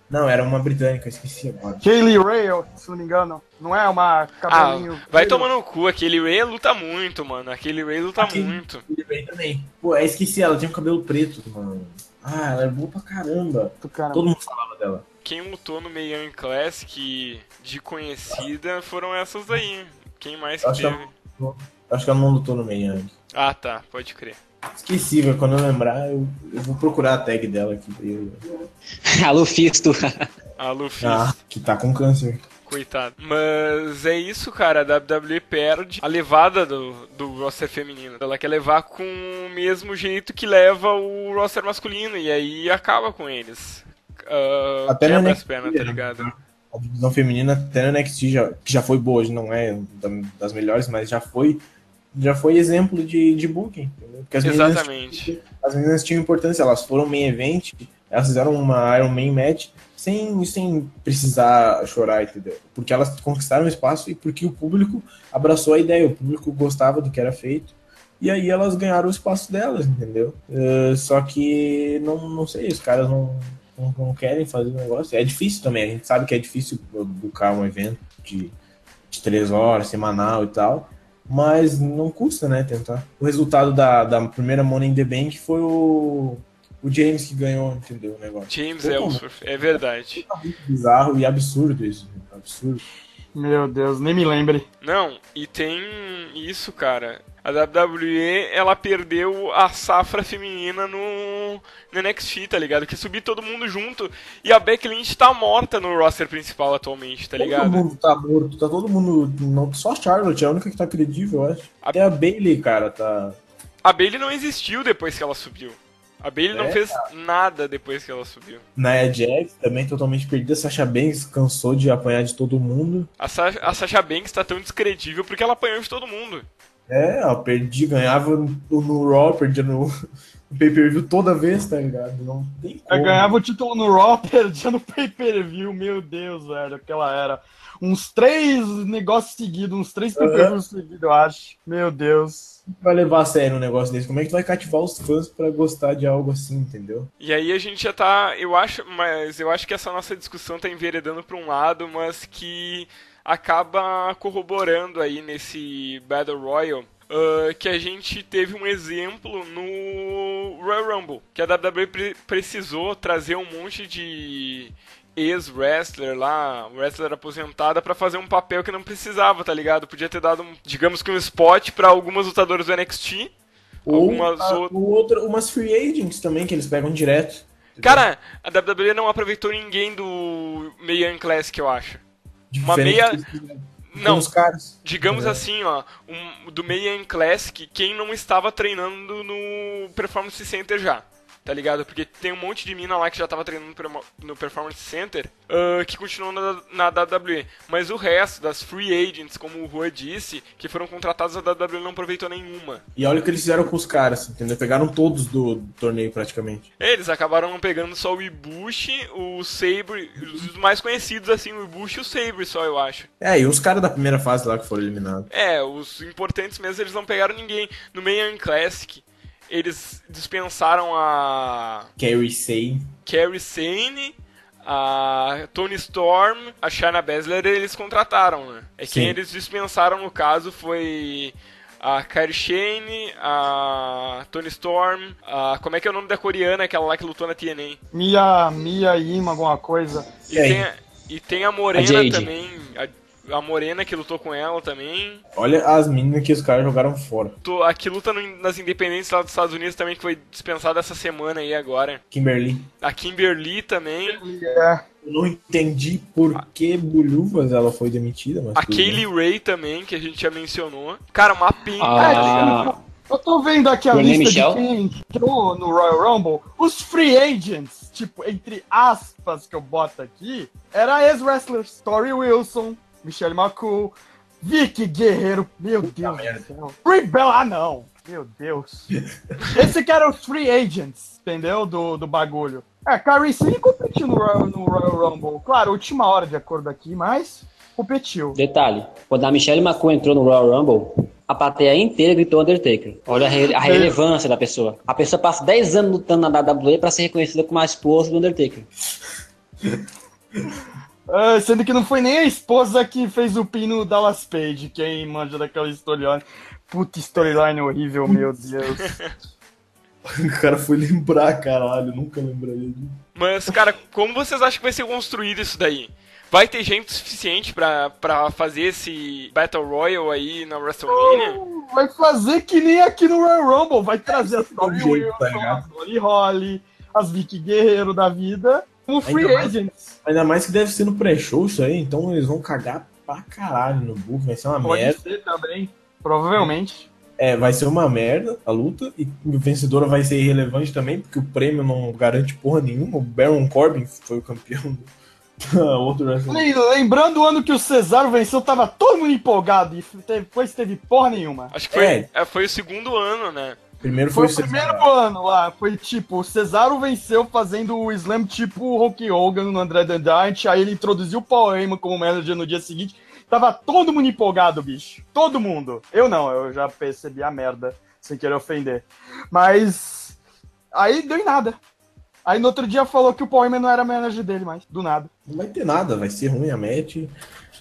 Não, era uma britânica, eu esqueci agora. Kaylee Ray, se não me engano. Não é uma Ah, cabelinho. vai tomar no cu, aquele Ray luta muito, mano. Aquele Ray luta Aquele- muito. Ray também. Pô, eu esqueci, ela tinha um cabelo preto, mano. Ah, ela é boa pra caramba. Cara, Todo mundo falava dela. Quem lutou no Meian Classic de conhecida foram essas daí. Quem mais que teve? Acho que ela não lutou no Meian. Ah, tá, pode crer. Esqueci, velho. Quando eu lembrar, eu, eu vou procurar a tag dela aqui. pra eu- Alô, Fisto. A Luffy, Ah, que tá com câncer. coitado. Mas é isso, cara. A WWE perde a levada do, do roster feminino. Ela quer levar com o mesmo jeito que leva o roster masculino. E aí acaba com eles. Ah, Até quebra as NXT, pernas, tá né? ligado? A divisão feminina até no NXT, já, que já foi boa, hoje não é da- das melhores, mas já foi já foi exemplo de, de booking. entendeu? Porque as meninas, Exatamente. as meninas tinham importância, elas foram main event, elas fizeram uma Iron Man match sem, sem precisar chorar, entendeu? Porque elas conquistaram o espaço e porque o público abraçou a ideia, o público gostava do que era feito. E aí elas ganharam o espaço delas, entendeu? Eh, só que não, não sei, os caras não, não, não querem fazer o negócio. É difícil também, a gente sabe que é difícil buscar um evento de, de três horas, semanal e tal. Mas não custa, né, tentar. O resultado da, da primeira Money in the Bank foi o, o James que ganhou, entendeu, o negócio. James Pô, Ellsworth, é verdade. Muito bizarro e absurdo isso. Absurdo. Meu Deus, nem me lembre. Não, e tem isso, cara. A WWE, ela perdeu a safra feminina no, no NXT, tá ligado? Que subir todo mundo junto. E a Becky Lynch tá morta no roster principal atualmente, tá Todo ligado? mundo tá morto, tá todo mundo. Não, só a Charlotte, é a única que tá credível, eu acho. A- Até a Bailey, cara, tá. A Bailey não existiu depois que ela subiu. A Bailey não É, fez nada depois que ela subiu. Nia Jax também totalmente perdida. Sasha Banks cansou de apanhar de todo mundo. A, Sa a Sasha Banks tá tão descredível porque ela apanhou de todo mundo. É, ela perdi, ganhava no, no Raw, perdia no, no pay-per-view toda vez, tá ligado? Não tem Eu como. ganhava o título no Raw, perdia no pay-per-view, meu Deus, velho, que ela era. Uns três negócios seguidos, uns três pay-per-views seguidos, eu acho. Meu Deus. vai levar a sério um negócio desse? Como é que tu vai cativar os fãs pra gostar de algo assim, entendeu? E aí a gente já tá, eu acho, mas eu acho que essa nossa discussão tá enveredando pra um lado, mas que acaba corroborando aí nesse Battle Royal. ah, que a gente teve um exemplo no Royal Rumble, que a WWE pre- precisou trazer um monte de ex-wrestler lá, wrestler aposentada, pra fazer um papel que não precisava, tá ligado? Podia ter dado, um, digamos que um spot pra algumas lutadoras do NXT, Algumas Ou, a- out- ou outra, umas free agents também, que eles pegam direto. Cara, a WWE não aproveitou ninguém do Meian Classic, eu acho. Uma meia- dos- Não, caras. digamos É. assim, ó, um, do Meian Classic, quem não estava treinando no Performance Center já. Tá ligado? Porque tem um monte de mina lá que já tava treinando no Performance Center ah, que continuam na, na WWE. Mas o resto das free agents, como o Rua disse, que foram contratados, a WWE não aproveitou nenhuma. E olha o que eles fizeram com os caras, entendeu? Pegaram todos do, do torneio praticamente. Eles acabaram pegando só o Ibushi, o Sabre, os mais conhecidos assim, o Ibushi e o Sabre só, eu acho. É, e os caras da primeira fase lá que foram eliminados. É, os importantes mesmo eles não pegaram ninguém. No Mayan Classic, eles dispensaram a Carrie Say. Carrie Sane, a Tony Storm, a Shayna Baszler, eles contrataram, né? É quem Sim. eles dispensaram no caso foi a Kairi Shane, a Tony Storm, a como é que é o nome da coreana, aquela lá que lutou na TNA? Mia, Mia Ima, alguma coisa. E, E tem a, e tem a Morena Jade. também, a, a Morena que lutou com ela também. Olha as meninas que os caras jogaram fora. Tô- A que luta no- nas independentes lá dos Estados Unidos também, que foi dispensada essa semana aí agora. Kimberly. A Kimberly também. É, Eu não entendi por que bolhufas ela foi demitida, mas. A. Kaylee Ray também, que a gente já mencionou. Cara, uma pinta, Ah. tá? Eu tô vendo aqui a lista Michel? de quem entrou no Royal Rumble. Os free agents, tipo, entre aspas que eu boto aqui, era a ex-wrestler Tori Wilson, Michelle McCool, Vicky Guerreiro, meu Deus merda. do céu. Bella, ah não, meu Deus. Esse que era os free agents, entendeu? Do, do bagulho. É, Carrie Sane competiu no Royal, no Royal Rumble. Claro, última hora de acordo aqui, mas competiu. Detalhe, quando a Michelle McCool entrou no Royal Rumble, a plateia inteira gritou Undertaker. Olha a, re- a relevância da pessoa. A pessoa passa 10 anos lutando na WWE pra ser reconhecida como a esposa do Undertaker. Ah, sendo que não foi nem a esposa que fez o pino Dallas Page, quem manja daquela storyline. Puta storyline horrível, meu Deus. O cara foi lembrar, caralho, nunca lembraria disso. Mas, cara, como vocês acham que vai ser construído isso daí? Vai ter gente suficiente pra, pra fazer esse Battle Royale aí na WrestleMania? Vai fazer que nem aqui no Royal Rumble, vai trazer as jeito, Wilson, tá as Holly Holly, as Vicky Guerreiro da vida, como free agents. Ainda mais que deve ser no pré-show isso aí, então eles vão cagar pra caralho no book, vai ser uma Pode merda. ser também, provavelmente. É, vai ser uma merda a luta, e o vencedora vai ser irrelevante também, porque o prêmio não garante porra nenhuma. O Baron Corbin foi o campeão do outro wrestling. Lembrando o ano que o Cesaro venceu, tava todo mundo empolgado e depois teve porra nenhuma. Acho que foi, É. é, foi o segundo ano, né? Primeiro Foi foi, o primeiro ano lá, foi tipo, o Cesaro venceu fazendo o Slam tipo o Hulk Hogan no André the Giant, aí ele introduziu o Paul Heyman como manager no dia seguinte, tava todo mundo empolgado, bicho, todo mundo. Eu não, eu já percebi a merda, sem querer ofender. Mas, aí deu em nada. Aí no outro dia falou que o Paul Heyman não era manager dele mais, do nada. Não vai ter nada, vai ser ruim a match.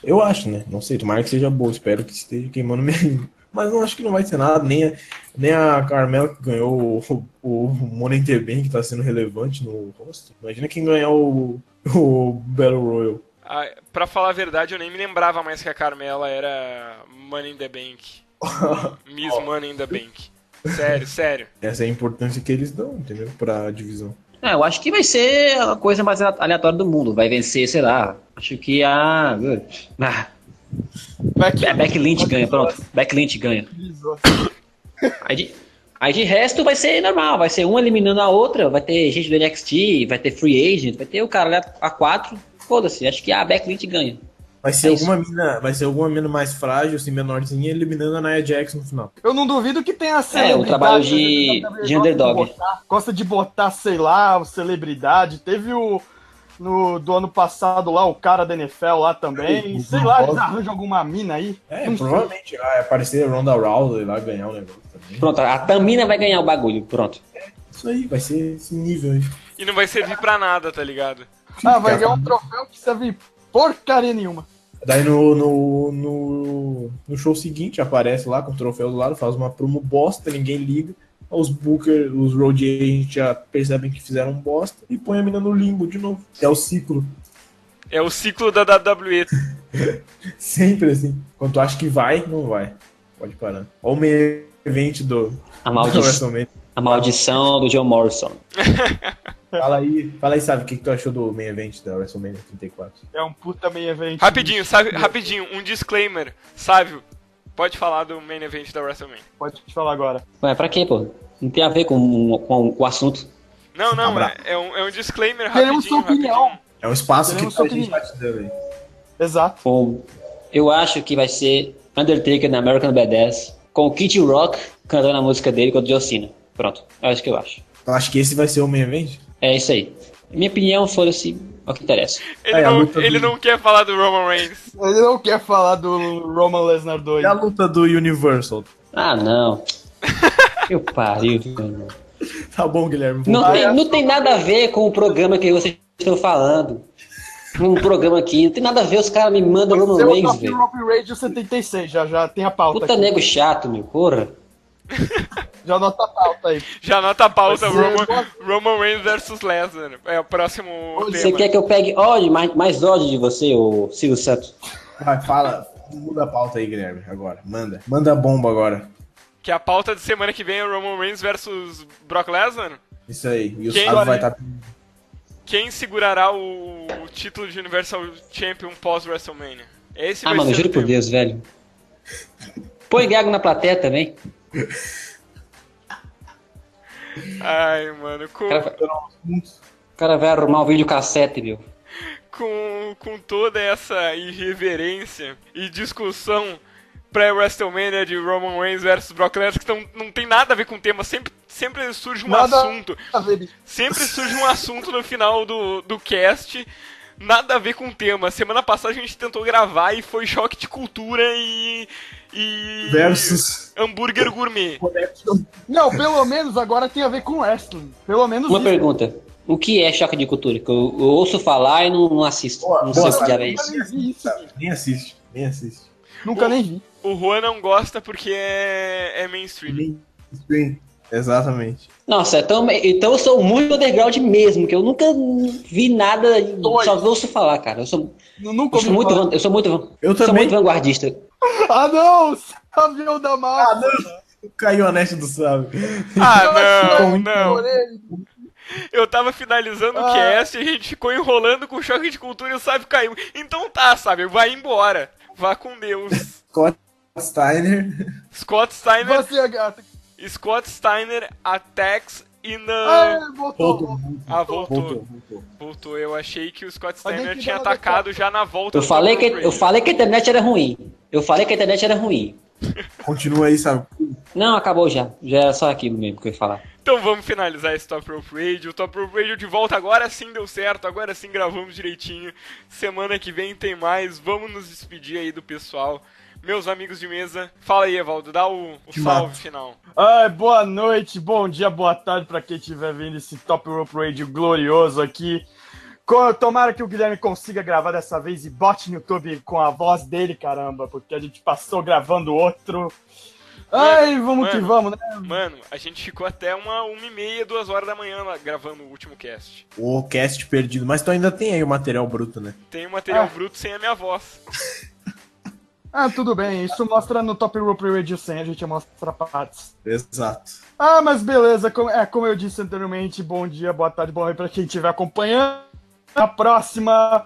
Eu acho, né? Não sei, tomara que seja boa, espero que esteja queimando minha língua. Mas não acho que não vai ter nada, nem a, nem a Carmela que ganhou o, o Money in the Bank, que tá sendo relevante no rosto. Imagina quem ganhar o, o Battle Royal. Ah, pra falar a verdade, eu nem me lembrava mais que a Carmela era Money in the Bank. Miss Money in the Bank. Sério, sério. Essa é a importância que eles dão, entendeu? Pra divisão. É, eu acho que vai ser a coisa mais aleatória do mundo. Vai vencer, sei lá. Acho que a. Ah, Becky Lynch ganha, pronto. Becky Lynch ganha. Aí de, aí de resto vai ser normal, vai ser uma eliminando a outra, vai ter gente do NXT, vai ter free agent, vai ter o cara lá a quatro. Foda-se, acho que a Becky Lynch ganha. Vai ser É isso. alguma mina, vai ser alguma mina mais frágil, assim, menorzinha, eliminando a Nia Jax no final. Eu não duvido que tenha É, o trabalho de- celebridade, de underdog. botar- gosta de botar, sei lá, celebridade. Teve o. No, do ano passado lá, o cara da NFL lá também. O sei lá, eles arranjam alguma mina aí. É, Não sei. provavelmente vai aparecer a Ronda Rousey lá ganhar o negócio também. Pronto, a Tamina vai ganhar o bagulho, pronto. Isso aí, vai ser esse nível aí. E não vai servir pra nada, tá ligado? Ah, vai ganhar um troféu que serve porcaria nenhuma. Daí no, no, no, no show seguinte aparece lá com o troféu do lado, faz uma promo bosta, ninguém liga. Os Booker, os Road Agents já percebem que fizeram bosta e põe a mina no limbo de novo. É o ciclo. É o ciclo da WWE. Sempre assim. Quando tu acha que vai, não vai. Pode parar. Olha o meio evento do, A, do maldi WrestleMania. a maldição do John Morrison. Fala aí, fala aí, sabe, o que, que tu achou do main event da WrestleMania 34? É um puta meio evento. Rapidinho, sabe? Rapidinho, um disclaimer. Sávio, pode falar do main event da WrestleMania. Pode te falar agora. Ué, pra quê, pô? Não tem a ver com, com, com o assunto. Não, não, Tá é, é um, é um disclaimer Queremos rapidinho, sua opinião. rapidinho. É um espaço Queremos que a gente opinião. tá te dando aí. Exato. Bom, eu acho que vai ser Undertaker na American Badass com o Kid Rock cantando a música dele com o John Cena. Pronto, é isso que eu acho. Então acho que esse vai ser o main event? É isso aí. Minha opinião, foda-se, é o que interessa. Ele, É, não, ele do- não quer falar do Roman Reigns. Ele não quer falar do Roman Lesnar 2. E a luta do Universal? Ah, não. Eu pariu, mano. Tá bom, Guilherme. Não tem, não tem nada a ver com o programa que vocês estão falando. Um programa aqui, não tem nada a ver, os caras me mandam Roman Reigns, velho. Rope Radio 76, já, já tem a pauta Puta aqui. nego chato, meu, porra. Já anota a pauta aí. Já anota a pauta, Roman, Roman Reigns versus Lesnar. É o próximo Você tema. quer que eu pegue ódio, mais, mais ódio de você, ô Silvio Santos? Vai, fala. Muda a pauta aí, Guilherme, agora. Manda. Manda a bomba agora. Que a pauta de semana que vem é Roman Reigns versus Brock Lesnar. Isso aí. E o Quem- Sábio vai estar. Quem segurará o, o título de Universal Champion pós-WrestleMania? Esse Ah, vai mano, ser juro o por. Deus, velho. Põe Gago na plateia também. Ai, mano, com, O cara, o cara vai arrumar um vídeo cassete, meu. com, com toda essa irreverência e discussão pré-WrestleMania de Roman Reigns versus Brock Lesnar, que tão, não tem nada a ver com o tema, sempre, sempre surge um Nada- assunto. A ver, bicho. Sempre surge um assunto no final do, do cast, nada a ver com o tema. Semana passada a gente tentou gravar e foi choque de cultura e. e Versus. hambúrguer gourmet. Não, pelo menos agora tem a ver com wrestling. Pelo menos Uma isso. pergunta. O que é choque de cultura? Que eu, eu ouço falar e não, não assisto. Boa, não boa, sei o que é isso. nem vi isso. Nem assiste, nem assiste. Nunca Ô. nem vi. O Juan não gosta porque é, é mainstream. Sim, exatamente. Nossa, então, então eu sou muito underground mesmo, que eu nunca vi nada, só ouço falar, cara. Eu sou, Nu- Nunca eu sou muito, falar. van- eu sou muito, Eu sou também. muito vanguardista. Ah, não! Avião da massa! Caiu a net do sábio. Ah, não, não. Eu tava finalizando o Ah. cast e a gente ficou enrolando com o choque de cultura e o Sábio caiu. Então tá, Sábio, vai embora. Vá com Deus. Scott Steiner. Scott Steiner, Você, é gata. Scott Steiner attacks in the... Ah, voltou. Voltou, Ah, voltou. voltou, voltou. Voltou. Eu achei que o Scott Steiner tinha atacado já na volta Eu do falei, que, eu falei que a internet era ruim. Eu falei que a internet era ruim. Continua aí, sabe? Não, acabou já. Já era só aquilo mesmo que eu ia falar. Então vamos finalizar esse Top Rope Radio. O Top Rope Radio de volta. Agora sim deu certo. Agora sim gravamos direitinho. Semana que vem tem mais. Vamos nos despedir aí do pessoal. Meus amigos de mesa. Fala aí, Evaldo. Dá o, o salve mato. final. Ai, boa noite, bom dia, boa tarde pra quem estiver vendo esse Top Rope Radio glorioso aqui. Tomara que o Guilherme consiga gravar dessa vez e bote no YouTube com a voz dele, caramba, porque a gente passou gravando outro. Ai, vamos que mano. vamos, né? Mano, a gente ficou até uma, uma e meia, duas horas da manhã lá gravando o último cast. O cast perdido. Mas tu ainda tem aí o material bruto, né? Tem o material Ah. bruto sem a minha voz. Ah, tudo bem, isso mostra no Top Rope Radio 100, a gente mostra partes. Exato. Ah, mas beleza, como, é, como eu disse anteriormente, bom dia, boa tarde, boa noite pra quem estiver acompanhando. Na próxima.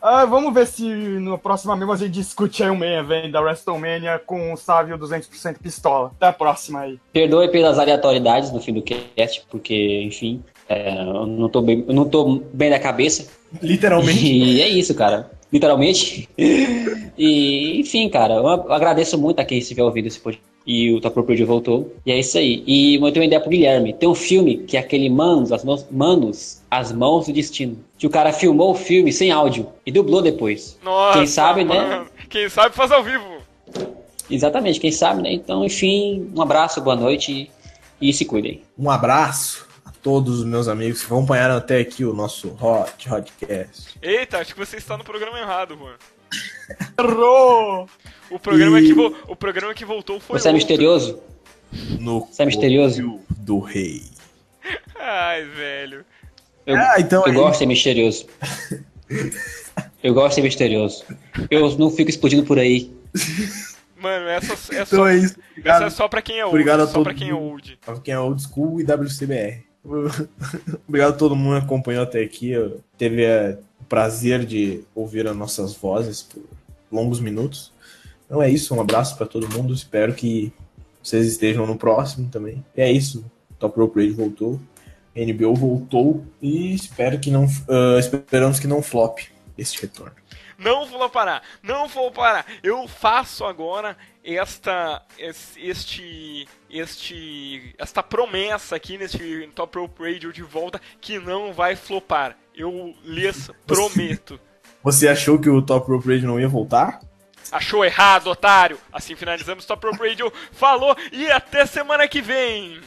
Ah, vamos ver se na próxima mesmo a gente discute aí o main event da WrestleMania com o Sávio 200% pistola. Até a próxima aí. Perdoe pelas aleatoriedades no fim do cast, porque, enfim, é, eu, não tô bem, eu não tô bem da cabeça. Literalmente. E é isso, cara. Literalmente. E, enfim, cara, eu agradeço muito a quem estiver ouvindo esse podcast. E o Top Pro Radio voltou. E é isso aí. E eu tenho uma ideia pro Guilherme. Tem um filme que é aquele Manos, as mãos, Manos, as mãos do destino. Que o cara filmou o filme sem áudio e dublou depois. Nossa, Quem sabe, né? mano. Quem sabe faz ao vivo. Exatamente, quem sabe, né? Então, enfim, um abraço, boa noite e, e se cuidem. Um abraço a todos os meus amigos que acompanharam até aqui o nosso Hot Hotcast. Eita, acho que você está no programa errado, Juan. Errou! O programa, E- que, vo- o programa que voltou foi Você é outro. misterioso? No Você é misterioso? Do Rei. Ai, velho. Eu, Ah, então eu é gosto de ser misterioso. Eu gosto de ser misterioso. Eu não fico explodindo por aí. Mano, essa, é Então só, é isso. essa é só pra quem é old. Obrigado a só todo pra quem é old. pra quem é old school e WCBR. Obrigado a todo mundo que acompanhou até aqui. Eu teve é, o prazer de ouvir as nossas vozes por longos minutos. Então é isso, um abraço pra todo mundo. Espero que vocês estejam no próximo também. E é isso. Top Rope Radio voltou. NBO voltou e espero que não ah, esperamos que não flop este retorno. Não vou parar, não vou parar. Eu faço agora esta, es- este, este, esta promessa aqui neste Top Rope Radio de volta que não vai flopar. Eu lhes prometo. Você achou que o Top Rope Radio não ia voltar? Achou errado, otário? Assim finalizamos Top Rope Radio. Falou e até semana que vem.